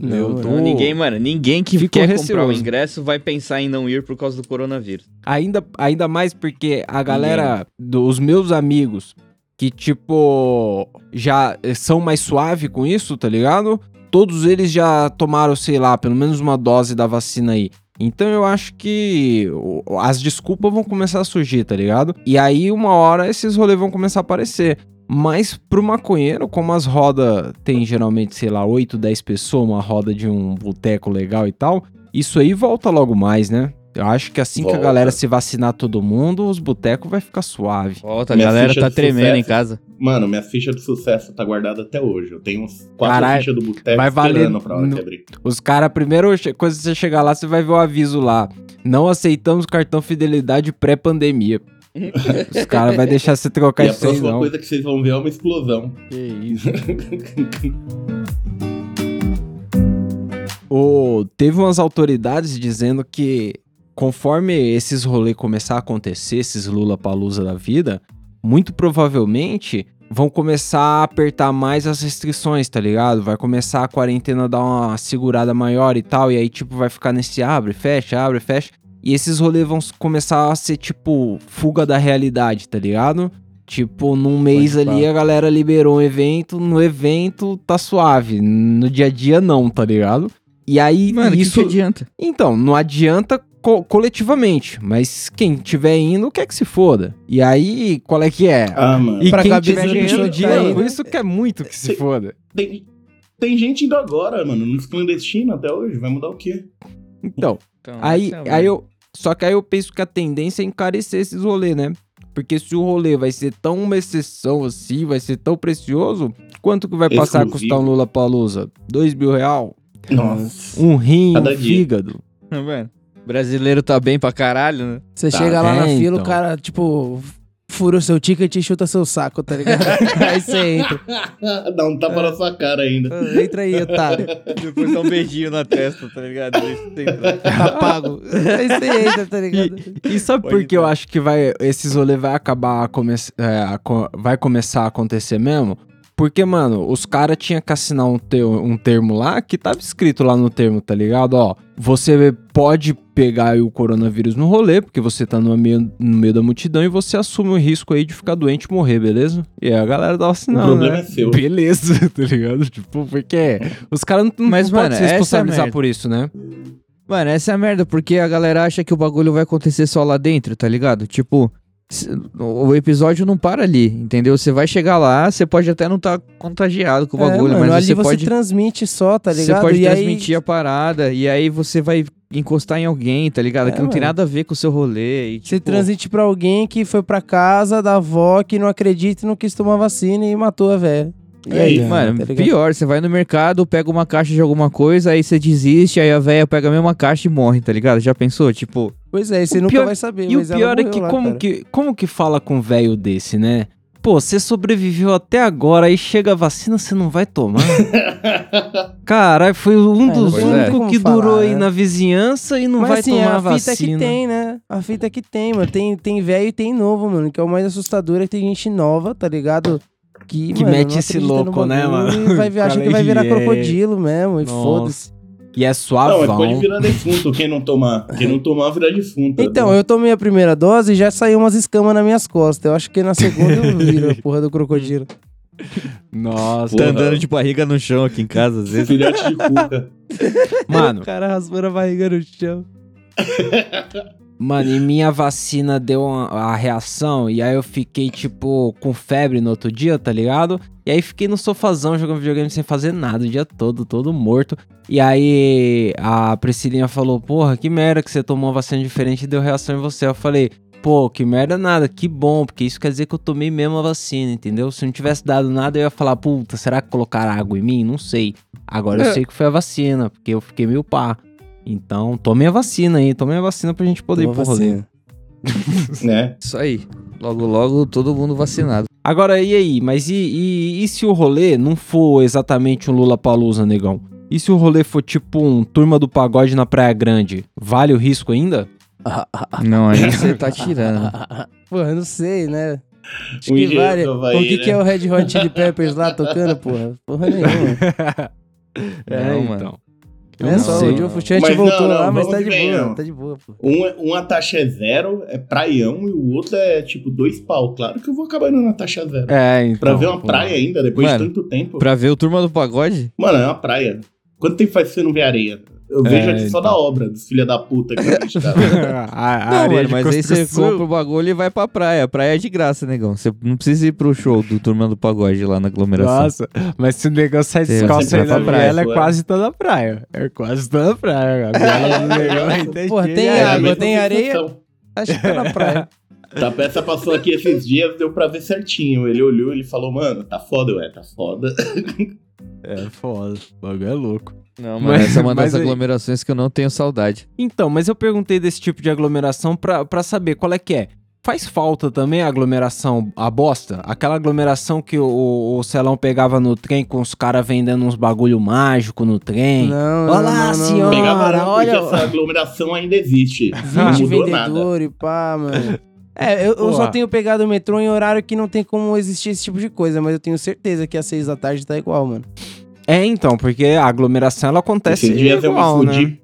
Não, eu tô... Não, ninguém, mano, ninguém que Ficou quer comprar o receoso. ingresso vai pensar em não ir por causa do coronavírus. Ainda, ainda mais porque a galera, dos meus amigos, que tipo, já são mais suave com isso, tá ligado? Todos eles já tomaram, sei lá, pelo menos uma dose da vacina aí. Então eu acho que as desculpas vão começar a surgir, tá ligado? E aí, uma hora, esses rolês vão começar a aparecer. Mas pro maconheiro, como as rodas tem geralmente, sei lá, 8, 10 pessoas, uma roda de um boteco legal e tal, isso aí volta logo mais, né? Eu acho que assim que a Volta. galera se vacinar todo mundo, os botecos vai ficar suave. Volta, a Minha galera tá tremendo sucesso. em casa. Mano, minha ficha de sucesso tá guardada até hoje. Eu tenho uns quatro fichas do boteco vai valer esperando pra hora no- que abrir. Os caras, a primeira che- coisa que você chegar lá, você vai ver o aviso lá. Não aceitamos cartão fidelidade pré-pandemia. Os caras vão deixar você trocar E a isso aí, próxima não. coisa que vocês vão ver é uma explosão. Que isso. o, teve umas autoridades dizendo que conforme esses rolês começar a acontecer, esses Lula Palusa da vida, muito provavelmente vão começar a apertar mais as restrições, tá ligado? Vai começar a quarentena dar uma segurada maior e tal, e aí, tipo, vai ficar nesse abre, fecha, abre, fecha. E esses rolês vão começar a ser, tipo, fuga da realidade, tá ligado? Tipo, num mês Pode ali pá. a galera liberou um evento, no evento tá suave, no dia a dia não, tá ligado? E aí, Mano, isso... que, que adianta? Então, não adianta co- coletivamente, mas quem tiver indo quer que se foda. E aí, qual é que é? Ah, mano. E Pra quem tiver tá dinheiro, indo. por isso que é muito que se foda. Tem, tem gente indo agora, mano, nos clandestinos até hoje. Vai mudar o quê? Então, Então, aí, é a aí eu. Só que aí eu penso que a tendência é encarecer esses rolês, né? Porque se o rolê vai ser tão uma exceção assim, vai ser tão precioso, quanto que vai passar a Exclusivo. custar um Lula Palusa? Dois mil real? Nossa. Um rim, um Cada dia. fígado? Mano, brasileiro tá bem pra caralho, né? Você Tá, chega lá na é, fila, o então. cara, tipo, fura o seu ticket e chuta seu saco, tá ligado? aí você entra. Dá um tapa na sua cara ainda. Ah, Entra aí, otário. Depois dá um beijinho na testa, tá ligado? Tá pago. Aí você entra, tá ligado? E sabe Pode por que eu acho que vai, esses rolês vai acabar come- é, a vai começar a acontecer mesmo? Porque, mano, os caras tinham que assinar um, te- um termo lá que tava escrito lá no termo, tá ligado? Ó, você pode pegar aí o coronavírus no rolê, porque você tá no meio, no meio da multidão e você assume o risco aí de ficar doente e morrer, beleza? E aí a galera tava assinando, problema né? é seu. Beleza, tá ligado? Tipo, porque os caras não, não Mas, podem se é responsabilizar merda. por isso, né? Mano, essa é a merda, porque a galera acha que o bagulho vai acontecer só lá dentro, tá ligado? Tipo, o episódio não para ali, entendeu? Você vai chegar lá, você pode até não estar contagiado com o bagulho, é, mano, mas ali você você pode, transmite só, tá você ligado? pode e transmitir aí, a parada, e aí você vai encostar em alguém, tá ligado? É, que não tem mano. nada a ver com o seu rolê. E, Você tipo, transite pra alguém que foi pra casa da avó que não acredita e não quis tomar vacina e matou a velha. E É aí, isso, Mano, tá pior, você vai no mercado, pega uma caixa de alguma coisa, aí você desiste, aí a velha pega a mesma caixa e morre, tá ligado? Já pensou? Tipo, Pois é, e você O nunca pior- vai saber. E o pior é que lá, como, cara. que como que fala com um velho desse, né? Pô, você sobreviveu até agora, aí chega a vacina, você não vai tomar? Caralho, foi um É, dos tem únicos que falar, durou aí né? na vizinhança e não Mas vai assim, tomar a a fita vacina. que tem, né? A fita que tem, mano. Tem, tem velho e tem novo, mano. Que é o mais assustador é que tem gente nova, tá ligado? Que, Que mano, mete esse louco, né, mano? E vai, acha que vai virar aí, é. crocodilo mesmo. E foda-se. E é Não, suavão. mas pode virar defunto quem não tomar. Quem não tomar, virar defunto. Então, eu tomei a primeira dose e já saiu umas escamas nas minhas costas. Eu acho que na segunda eu viro a porra do crocodilo. Nossa. Porra. tá andando de barriga no chão aqui em casa, às vezes. Filhote de cuca. Mano, O cara raspando a barriga no chão. Mano, e minha vacina deu uma- a reação, e aí eu fiquei, tipo, com febre no outro dia, tá ligado? E aí fiquei no sofazão jogando videogame sem fazer nada o dia todo, todo morto. E aí a Priscilinha falou, porra, que merda que você tomou uma vacina diferente e deu reação em você. Eu falei, pô, que merda nada, que bom, porque isso quer dizer que eu tomei mesmo a vacina, entendeu? Se não tivesse dado nada, eu ia falar, puta, será que colocaram água em mim? Não sei. Agora eu sei que foi a vacina, porque eu fiquei meio pá. Então, tome a vacina aí, tome a vacina pra gente poder Toma ir pro rolê. vacina. né? Isso aí. Logo, logo, todo mundo vacinado. Agora, e aí? Mas e, e- e se o rolê não for exatamente um Lula Palusa, negão? E se o rolê for tipo um turma do pagode na Praia Grande? Vale o risco ainda? Não, aí você tá tirando. Pô, eu não sei, né? Acho Um que vale. Havaí, o que, né? que é o Red Hot Chili Peppers lá tocando, porra? Porra nenhuma. Não, mano. Eu é só, sei. o Mas voltou não, não, lá, mas tá de vem, boa, não. tá de boa, pô. Um, é- uma taxa é zero, é praião, e o outro é tipo dois pau. Claro que eu vou acabar indo na taxa zero. É, então. Pra ver uma pô. praia ainda, depois Mano, de tanto tempo. Pra ver o Turma do Pagode? Mano, é uma praia. Quanto tempo faz que você não vê areia? Eu É, vejo aqui só então. da obra, dos filha da puta que não acreditaram. a, a Não, areia mano, mas aí você compra o bagulho e vai pra praia. A praia é de graça, negão. Você não precisa ir pro show do Turma do Pagode lá na aglomeração. Nossa, mas se o negócio sai descalço aí na praia, viela, é quase toda a praia. É quase toda a praia. A negão tá Porra, tem É a água, tem areia? Acho que tá na praia. Tapeça passou aqui esses dias, deu pra ver certinho. Ele olhou, ele falou, mano, tá foda, ué, tá foda. É foda, o bagulho é louco. Não, Mas- essa é uma das mas aí- aglomerações que eu não tenho saudade. Então, mas eu perguntei desse tipo de aglomeração pra, pra saber qual é que é. Faz falta também a aglomeração, a bosta? Aquela aglomeração que o, o Celão pegava no trem com os caras vendendo uns bagulho mágico no trem. Não, Olá, não, não, senhora. não. Pegava não, porque olha- essa aglomeração ainda existe. Não 20 mudou nada. vendedores, pá, mano. É, eu, eu só tenho pegado o metrô em horário que não tem como existir esse tipo de coisa, mas eu tenho certeza que às seis da tarde tá igual, mano. É, então, porque a aglomeração ela acontece Esses dias igual, eu me né? fudi.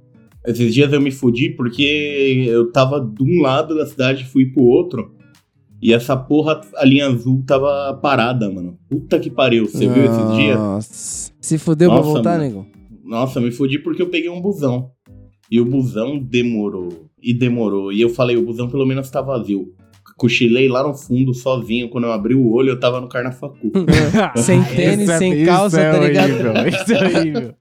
Esses dias eu me fudi porque eu tava de um lado da cidade e fui pro outro. E essa porra, a linha azul, tava parada, mano. Puta que pariu. Você viu esses dias? Nossa. Se fudeu pra Nossa, voltar, mano. nego? Nossa, me fudi porque eu peguei um busão. E o busão demorou. E demorou. E eu falei, o busão pelo menos tá vazio. Cochilei lá no fundo, sozinho. Quando eu abri o olho, eu tava no Carnafacu. Sem tênis, Isso é- sem calça, é tá ligado? horrível, Isso é horrível.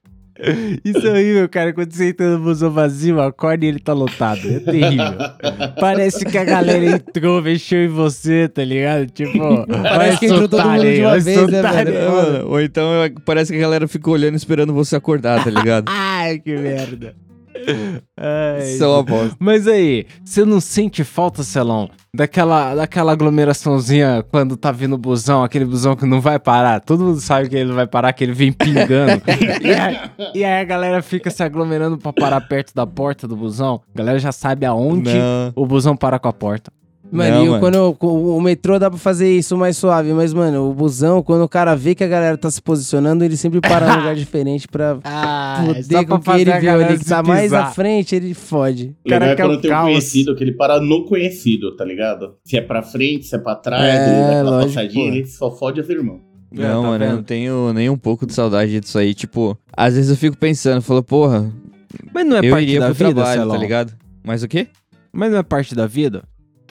Isso é horrível, cara. Quando você entra no busão vazio, acorda e ele tá lotado. É terrível. Parece que a galera entrou, mexeu em você, tá ligado? Tipo, Parece que entrou todo mundo de uma vez, né, velho? É, mano, Ou então é, parece que a galera ficou olhando esperando você acordar, tá ligado? Ai, que merda. Ai, Isso é uma bosta. Mas aí, você não sente falta, Celão, daquela, daquela aglomeraçãozinha quando tá vindo o busão, aquele busão que não vai parar? Todo mundo sabe que ele não vai parar, que ele vem pingando. e, aí, e aí a galera fica se aglomerando pra parar perto da porta do busão. A galera já sabe aonde Não. o busão para com a porta. Mano, Não, e eu- mano. quando eu- o, metrô dá pra fazer isso mais suave, mas, mano, o busão, quando o cara vê que a galera tá se posicionando, ele sempre para num lugar diferente pra Ah, foder com quem ele viu ali que tá mais à frente, ele fode. Legal Cara, é que é o quando tem um conhecido, que ele para no conhecido, tá ligado? Se é pra frente, se é pra trás, É, ele dá aquela lógico, passadinha, pô. ele só fode as irmãos. É, Não, tá mano, eu não tenho nem um pouco de saudade disso aí. Tipo, às vezes eu fico pensando, falo, porra, Mas não é eu parte iria da pro vida, trabalho, tá ligado? Mas o quê? Mas não é parte da vida?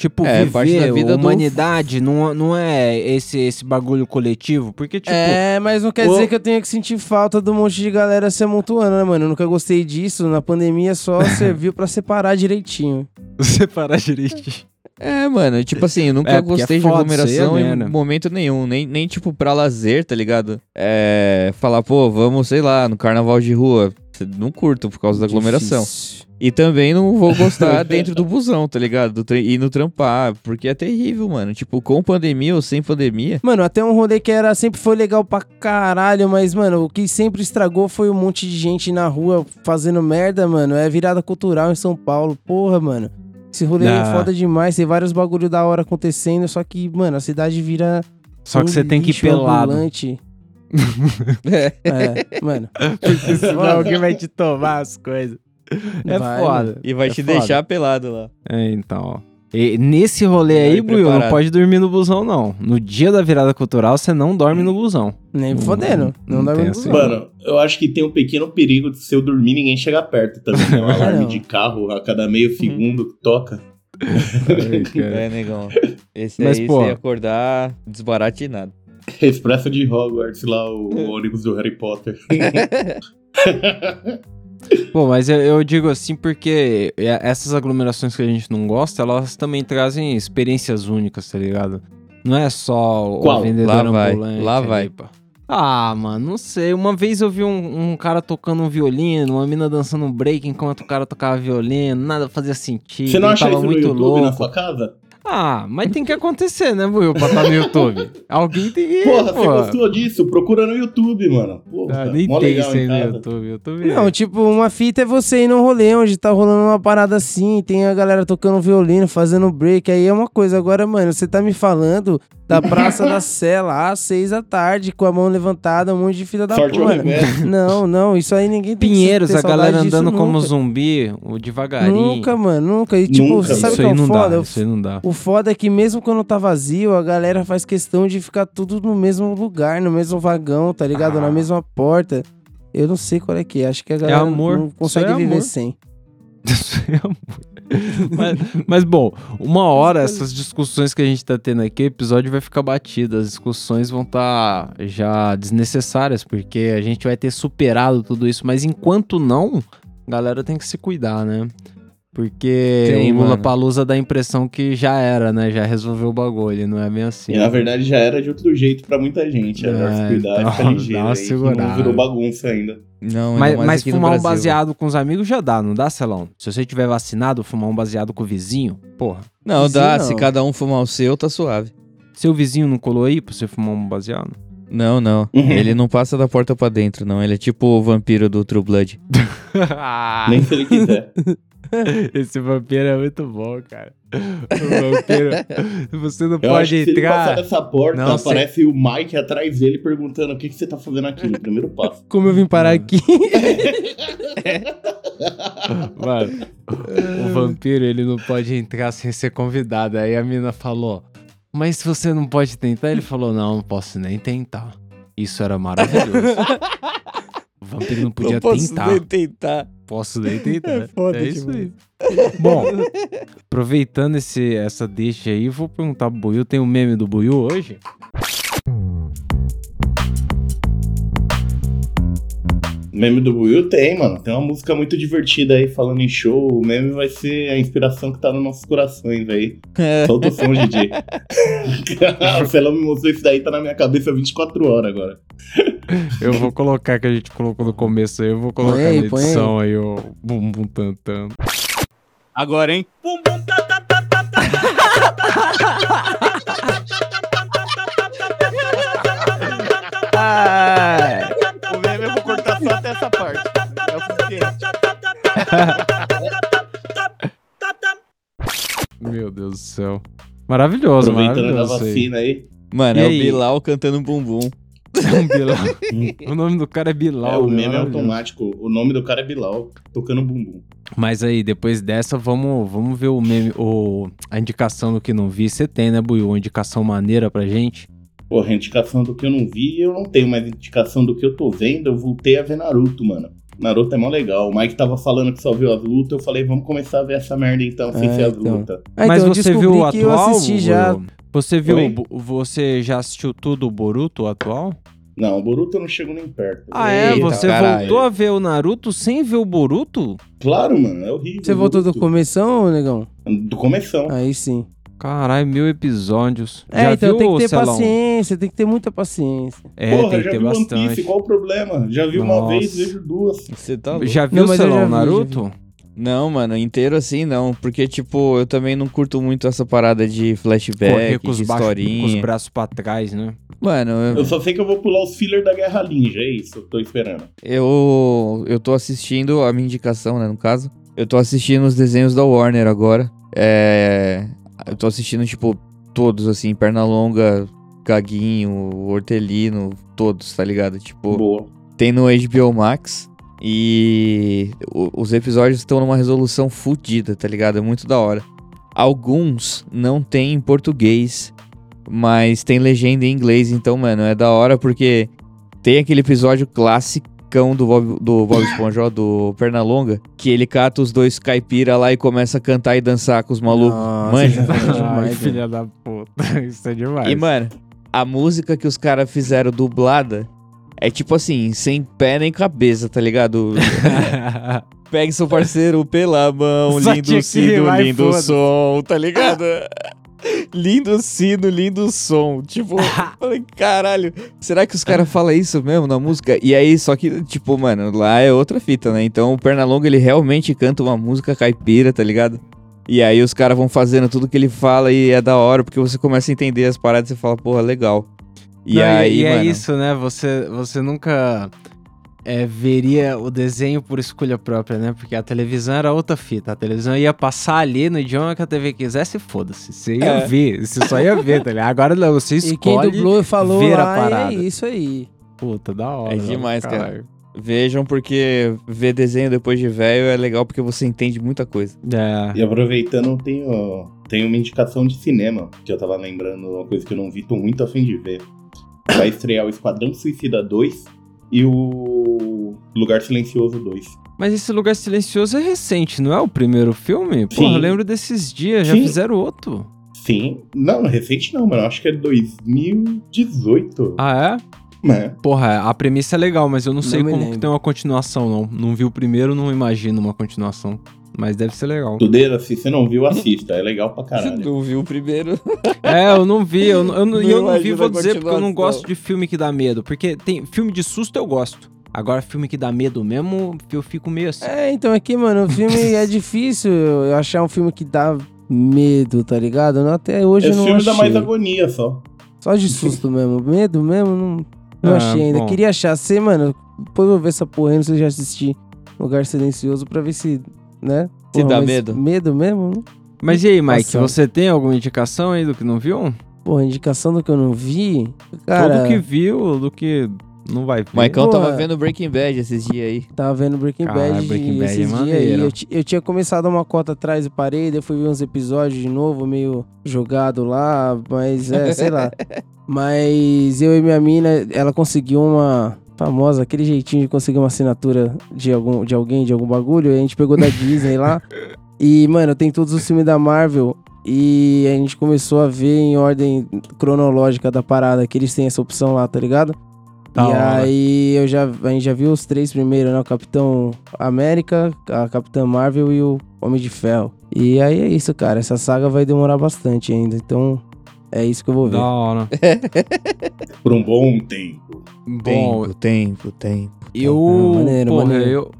Tipo, É, viver, parte da vida do- humanidade, não, não é esse, esse bagulho coletivo? Porque, tipo, é, mas não quer o- dizer que eu tenha que sentir falta do monte de galera se amontoando, né, mano? Eu nunca gostei disso. Na pandemia só serviu pra separar direitinho. separar direitinho. É, mano, tipo assim, eu nunca É, é gostei de foda aglomeração né? em momento nenhum. Nem, nem tipo, pra lazer, tá ligado? É. Falar, pô, vamos, sei lá, no carnaval de rua. Não curto por causa da aglomeração. Difícil. E também não vou gostar dentro do busão, tá ligado? Do tre- no trampar, porque é terrível, mano. Tipo, com pandemia ou sem pandemia. Mano, até um rolê que era sempre foi legal pra caralho, mas, mano, o que sempre estragou foi um monte de gente na rua fazendo merda, mano. É virada cultural em São Paulo. Porra, mano. Esse rolê é Ah. foda demais. Tem vários bagulho da hora acontecendo, só que, mano, a cidade vira. Só um que você tem que ir pelado. ambulante. É. É, mano. Porque senão alguém vai te tomar as coisas. É Vai, foda. E vai É te foda. deixar pelado lá. É, então, ó. E nesse rolê Vai aí, Buiu, não pode dormir no busão, não. No dia da virada cultural, você não dorme no busão. Nem fodendo. Não, não dá tem pra assim. Mano, eu acho que tem um pequeno perigo de se eu dormir ninguém chegar perto também. né? Um alarme de carro a cada meio segundo que toca. É, negão. Esse Mas, aí, pô. você ia acordar desbaratinado. Expresso de Hogwarts lá, o, o ônibus do Harry Potter. Pô, mas eu, eu digo assim porque essas aglomerações que a gente não gosta, elas também trazem experiências únicas, tá ligado? Não é só o Qual? vendedor Lá vai, ambulante. lá ali, vai. pá. Ah, mano, não sei. Uma vez eu vi um, um cara tocando um violino, uma mina dançando um break enquanto o cara tocava violino, nada fazia sentido. Você não acha tava isso no muito YouTube louco. na sua casa? Ah, mas tem que acontecer, né, Will, pra estar no YouTube. Alguém tem que. Porra, pô. você gostou disso? Procura no YouTube, mano. Porra, Ah, nem tem legal isso aí em no. YouTube. YouTube é- Não, tipo, uma fita é você ir num rolê onde tá rolando uma parada assim, tem a galera tocando violino, fazendo break, aí é uma coisa. Agora, mano, você tá me falando da Praça da Sé lá às seis da tarde, com a mão levantada, um monte de filha da Sorte puta. revés. Não, não, isso aí ninguém tem Pinheiros, a galera andando como nunca. zumbi, o devagarinho. Nunca, mano, nunca. E tipo, Nunca, você sabe o que é o foda? dá, O isso aí não dá. O foda é que mesmo quando tá vazio, a galera faz questão de ficar tudo no mesmo lugar, no mesmo vagão, tá ligado? Ah. Na mesma porta. Eu não sei qual é que é. Acho que a galera amor. não consegue é viver amor. sem. Mas, mas, bom, uma hora essas discussões que a gente tá tendo aqui, o episódio vai ficar batido. As discussões vão estar já desnecessárias, porque a gente vai ter superado tudo isso. Mas enquanto não, a galera tem que se cuidar, né? Porque Tem, o Lula. Palusa dá a impressão que já era, né? Já resolveu o bagulho, não é bem assim. E na verdade já era de outro jeito pra muita gente. É melhor É, se cuidar então, ficar dá ligeiro uma aí, que segurada. não virou bagunça ainda. Não, Mas, mais mas aqui no fumar um baseado com os amigos já dá, não dá, Celão? Se você tiver vacinado, fumar um baseado com o vizinho, porra. Não, dá. não. Se cada um fumar o seu, tá suave. Seu vizinho não colou aí pra você fumar um baseado? Não, não. Uhum. Ele não passa da porta pra dentro, não. Ele é tipo o vampiro do True Blood. Ah. Nem se ele quiser. Esse vampiro é muito bom, cara. O vampiro. Você não Eu pode acho que se ele passar entrar. dessa porta, Não, aparece o Mike atrás dele perguntando o que, que você tá fazendo aqui no primeiro passo. Como eu vim parar aqui? Mano, o vampiro ele não pode entrar sem ser convidado. Aí a mina falou: Mas você não pode tentar, ele falou: Não, não posso nem tentar. Isso era maravilhoso. Vampiro não podia tentar. tentar. Posso nem tentar. É foda é isso aí. Bom, aproveitando esse, essa deixa aí, vou perguntar pro Buiu. Tem um meme do Buiu hoje? Meme do Will tem, mano. Tem uma música muito divertida aí falando em show. O meme vai ser a inspiração que tá nos nossos corações aí. Solta o som, Didi. o Felão me mostrou isso daí, tá na minha cabeça 24 horas agora. Eu vou colocar que a gente colocou no começo aí. Eu vou colocar Põe aí, na põe aí. edição aí o bum bum tan tan. Agora, hein? O meme eu vou cortar só até essa parte. É o suficiente. Meu Deus do céu. Maravilhoso, Aproveitando a maravilhoso. isso aí. vacina aí. Mano, E é o aí? Bilal cantando bumbum. Um Bilal. o nome do cara é Bilal. É, o meme é automático. O nome do cara é Bilal, tocando bumbum. Mas aí, depois dessa, vamos, vamos ver o meme, o, a indicação do que não vi. Você tem, né, Buiu? Uma indicação maneira pra gente? Porra, indicação do que eu não vi, eu não tenho mais indicação do que eu tô vendo. Eu voltei a ver Naruto, mano. Naruto é mó legal. O Mike tava falando que só viu as lutas. Eu falei, vamos começar a ver essa merda então, sem É, ser as então. lutas. Ah, Mas então eu você viu o que eu atual? assisti já. Você viu, Oi? você já assistiu tudo o Boruto atual? Não, o Boruto eu não chego nem perto. Ah, é? Eita, Você caralho. voltou a ver o Naruto sem ver o Boruto? Claro, mano, é horrível. Você voltou do começão, negão? Do começão. Aí sim. Caralho, mil episódios. É, já então viu, tem que ter Celão? paciência, tem que ter muita paciência. É, Porra, tem que já ter vi One. Piece, qual o problema? Já vi uma Nossa. vez, vejo duas. Você tá louco? Já viu, Não, Celão, já vi, já Naruto? Não, mano, inteiro assim não. Porque, tipo, eu também não curto muito essa parada de Correr flashback, com os, de baixos- com os historinha. braços pra trás, né? Mano, eu, Eu só sei que eu vou pular os fillers da Guerra Ninja, é isso, eu tô esperando. eu, eu tô assistindo, a minha indicação, né, no caso. Eu tô assistindo os desenhos da Warner agora. É. Eu tô assistindo, tipo, todos, assim, Pernalonga, Gaguinho, Hortelino, todos, tá ligado? Tipo. Boa. Tem no HBO Max. E o- os episódios estão numa resolução fodida, tá ligado? É muito da hora. Alguns não tem em português, mas tem legenda em inglês. Então, mano, é da hora porque tem aquele episódio classicão do Bob, do Bob Esponja, ó, do Pernalonga, que ele cata os dois caipira lá e começa a cantar e dançar com os malucos. Nossa, Manja. isso é Ai, demais, filha da puta. Isso é demais. E, mano, a música que os caras fizeram dublada é tipo assim, sem pé nem cabeça, tá ligado? Pegue seu parceiro pela mão, Só lindo sino, lindo som, tá ligado? lindo sino, lindo som. Tipo, falei, caralho, será que os caras falam isso mesmo na música? E aí, só que, tipo, mano, lá é outra fita, né? Então o Pernalonga, ele realmente canta uma música caipira, tá ligado? E aí os caras vão fazendo tudo que ele fala e é da hora, porque você começa a entender as paradas e fala, porra, legal. E Não, aí, e é mano, isso, né? Você, você nunca é, veria o desenho por escolha própria, né? Porque a televisão era outra fita. A televisão ia passar ali no idioma que a TV quisesse e foda-se. Você ia É. ver, você só ia ver, tá ligado? Agora não, você E quem escolhe dublou e falou ver a parada. é isso aí. Puta, da hora. É demais, cara. Caralho. vejam porque ver desenho depois de velho é legal porque você entende muita coisa. É. E aproveitando, tenho, tenho uma indicação de cinema, que eu tava lembrando, uma coisa que eu não vi, tô muito afim de ver. Vai estrear o Esquadrão Suicida 2 e o Lugar Silencioso 2. Mas esse Lugar Silencioso é recente, não é o primeiro filme? Porra, Sim. eu lembro desses dias, já Sim. fizeram outro. Sim. Não, recente não, mano. Acho que é 2018. Ah, é? Né? Porra, a premissa é legal, mas eu não, Não sei como que lembro. tem uma continuação, não. Não vi o primeiro, não imagino uma continuação. Mas deve ser legal. Tudeira, se você não viu, assista. É legal pra caralho. Não viu o primeiro? É, eu não vi, eu, não- eu, não- e eu Não vi, vou dizer, porque eu não gosto de filme que dá medo. Porque tem filme de susto eu gosto. Agora, filme que dá medo mesmo, eu fico meio assim. É, então aqui, mano, o filme é difícil eu achar um filme que dá medo, tá ligado? Até hoje eu Esse não filme achei. dá mais agonia só. Só de susto mesmo. Medo mesmo, não, não Ah, achei ainda. bom. Queria achar. Você, mano, depois eu vou ver essa porra aí, não sei se já assisti Lugar Silencioso pra ver se, né? Porra, dá medo? Medo mesmo? né? Mas e aí, Mike, Nossa. você tem alguma indicação aí do que não viu? Porra, indicação do que eu não vi. Cara, Tudo que viu, do que não vai ver. Maicão Pô, tava é. vendo Breaking Bad esses dias aí. tava vendo Breaking Cara, Bad Breaking Bad é esses dias aí. Eu, eu tinha começado uma cota atrás e parei, daí eu fui ver uns episódios de novo, meio jogado lá, mas é, sei lá. Mas eu e minha mina, ela conseguiu uma famosa, aquele jeitinho de conseguir uma assinatura de, algum, de alguém, de algum bagulho, e a gente pegou da Disney lá. E, mano, tem todos os filmes da Marvel. E a gente começou a ver em ordem cronológica da parada, que eles têm essa opção lá, tá ligado? Da e hora. aí eu já, a gente já viu os três primeiros, né? O Capitão América, a Capitã Marvel e o Homem de Ferro. E aí é isso, cara. Essa saga vai demorar bastante ainda. Então é isso que eu vou ver. Da hora. Por um bom tempo. Bom, tempo, tempo, tempo. eu. maneiro, porra, maneiro. Eu,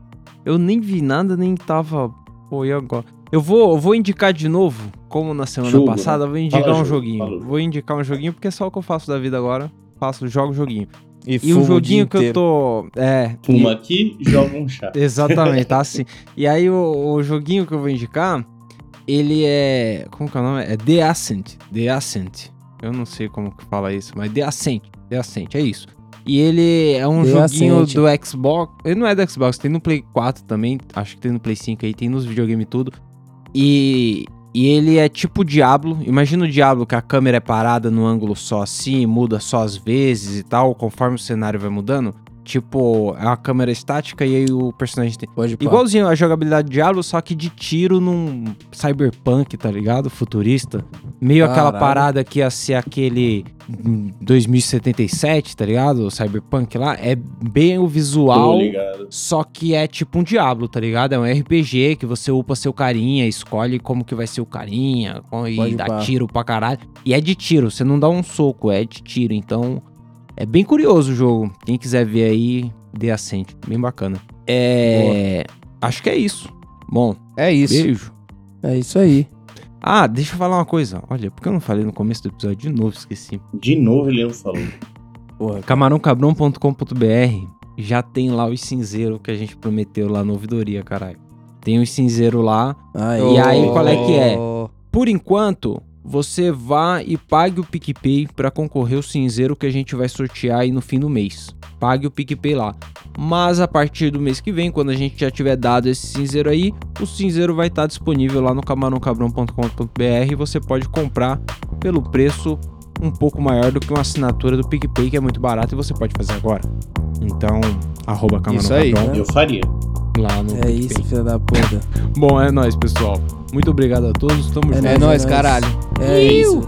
eu nem vi nada, nem tava. Pô, e agora? Eu vou, eu vou indicar de novo, como na semana Jogo, passada, eu vou indicar Fala um jogo, joguinho. fala. Vou indicar um joguinho, porque é só o que eu faço da vida agora. Faço, jogo joguinho. E, E um joguinho que eu tô. É. e- Fuma aqui, joga um chá. Exatamente, tá assim. E aí o, o joguinho que eu vou indicar, ele é. Como que é o nome? É The Ascent. The Ascent. Eu não sei como que fala isso, mas The Ascent. The Ascent, é isso. E ele é um The joguinho Ascent. do Xbox. Ele não é do Xbox, tem no Play 4 também. Acho que tem no Play 5 aí, tem nos videogames tudo. E, e ele é tipo Diablo. Imagina o Diablo que a câmera é parada no ângulo só assim, muda só às vezes e tal, conforme o cenário vai mudando. Tipo, é uma câmera estática e aí o personagem tem. Pode. Igualzinho a jogabilidade de Diablo, só que de tiro num cyberpunk, tá ligado? Futurista. Meio aquela Caralho. parada que ia ser aquele hum, 2077, tá ligado? O cyberpunk lá. É bem o visual. Só que é tipo um Diablo, tá ligado? É um RPG que você upa seu carinha, escolhe como que vai ser o carinha, e Pode dá pá. tiro pra caralho. E é de tiro, você não dá um soco, é de tiro. Então, é bem curioso o jogo. Quem quiser ver aí, dê assente. Bem bacana. É. Acho que é isso. Bom, É isso. beijo. É isso aí. Ah, deixa eu falar uma coisa. Olha, porque eu não falei no começo do episódio de novo, esqueci. De novo ele não falou. Porra, camarãocabrão.com.br já tem lá os cinzeiros que a gente prometeu lá no ouvidoria, caralho. Tem os cinzeiros lá. Aí, E aí, qual é que é? Oh. Por enquanto, você vá e pague o PicPay pra concorrer o cinzeiro que a gente vai sortear aí no fim do mês. Pague o PicPay lá. Mas a partir do mês que vem, quando a gente já tiver dado esse cinzeiro aí, o cinzeiro vai estar disponível lá no camarãocabrão.com.br e você pode comprar pelo preço um pouco maior do que uma assinatura do PicPay, que é muito barato e você pode fazer agora. Então, arroba Camarão Isso aí. Cabrão Eu faria. Lá no É PicPay. isso, filho da puta. Bom, é nóis, pessoal. Muito obrigado a todos. Tamo É junto. É nóis, é caralho. É isso.